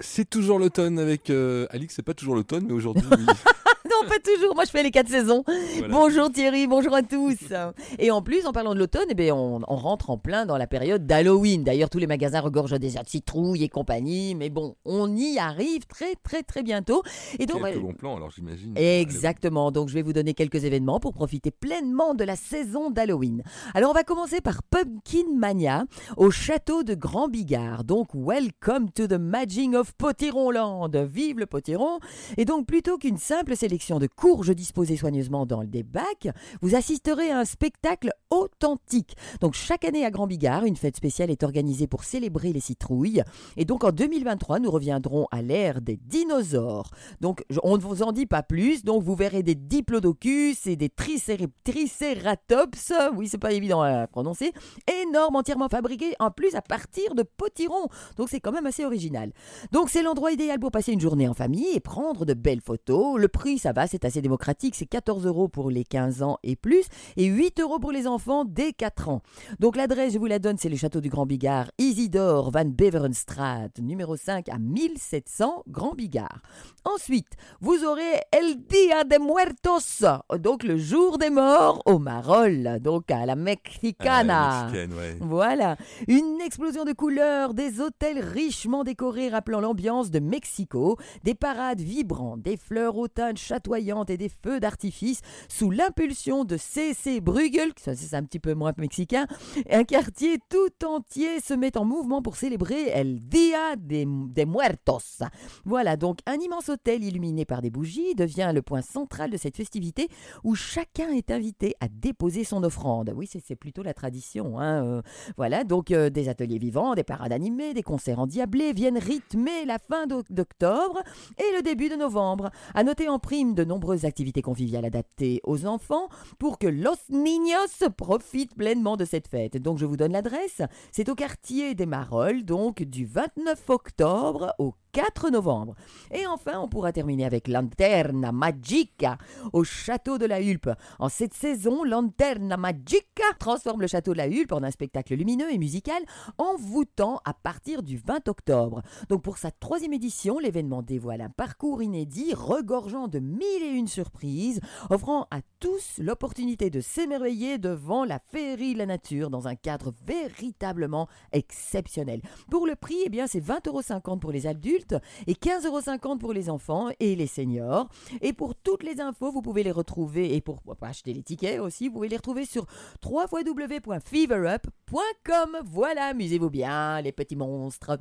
C'est toujours l'automne avec euh, Alix, c'est pas toujours l'automne, mais aujourd'hui. non, pas toujours. Moi, je fais les quatre saisons. Voilà. Bonjour Thierry, bonjour à tous. Et en plus, en parlant de l'automne, eh bien, on, on rentre en plein dans la période d'Halloween. D'ailleurs, tous les magasins regorgent des œufs de citrouille et compagnie. Mais bon, on y arrive très, très, très bientôt. Et donc, Quelques bons plans, alors j'imagine. Exactement, donc je vais vous donner quelques événements pour profiter pleinement de la saison d'Halloween. Alors on va commencer par Pumpkin Mania au château de Grand Bigard. Donc welcome to the Magic of Potironland. Vive le Potiron Et donc plutôt qu'une simple sélection de courges disposées soigneusement dans des bacs, vous assisterez à un spectacle authentique. Donc chaque année à Grand Bigard, une fête spéciale est organisée pour célébrer les citrouilles. Et donc en 2023, nous reviendrons à l'ère des dinosaures. Donc on ne vous en dit pas plus. Donc vous verrez des diplodocus et des tricéré- triceratops. Oui, c'est pas évident à prononcer. Énormes, entièrement fabriqués en plus à partir de potirons. Donc c'est quand même assez original. Donc c'est l'endroit idéal pour passer une journée en famille et prendre de belles photos. Le prix, ça va, c'est assez démocratique. C'est 14 euros pour les 15 ans et plus et 8 euros pour les enfants dès 4 ans. Donc l'adresse, je vous la donne, c'est le château du Grand Bigard, Isidore van Beverenstraat, numéro 5 à 1700 Grand Bigard. Ensuite, vous aurez El Dia de Muertos, donc le jour des morts au Marol, donc à la Ah, Mexicana. ouais. Voilà, une explosion de couleurs, des hôtels richement décorés rappelant l'ambiance de Mexico, des parades vibrantes, des fleurs automnes et des feux d'artifice sous l'impulsion de C.C. Bruegel, c'est un petit peu moins mexicain, un quartier tout entier se met en mouvement pour célébrer El Dia de, de Muertos. Voilà, donc un immense hôtel illuminé par des bougies devient le point central de cette festivité où chacun est invité à déposer son offrande. Oui, c'est plutôt la tradition. Hein, euh, voilà, donc euh, des ateliers vivants, des parades animées, des concerts endiablés viennent rythmer la fin d'oc- d'octobre et le début de novembre. À noter en prime de nombreuses activités conviviales adaptées aux enfants pour que los niños profitent pleinement de cette fête. Donc je vous donne l'adresse. C'est au quartier des Marolles, donc du 29 octobre au 4 novembre. Et enfin, on pourra terminer avec Lanterna Magica au château de la Hulpe. En cette saison, Lanterna Magica transforme le château de la Hulpe en un spectacle lumineux et musical envoûtant à partir du 20 octobre. Donc pour sa troisième édition, l'événement dévoile un parcours inédit regorgeant de mille et une surprises, offrant à tous l'opportunité de s'émerveiller devant la féerie de la nature dans un cadre véritablement exceptionnel. Pour le prix, eh bien, c'est 20,50 euros pour les et 15,50 euros pour les enfants et les seniors. Et pour toutes les infos, vous pouvez les retrouver, et pour acheter les tickets aussi, vous pouvez les retrouver sur www.feverup.com. Voilà, amusez-vous bien, les petits monstres.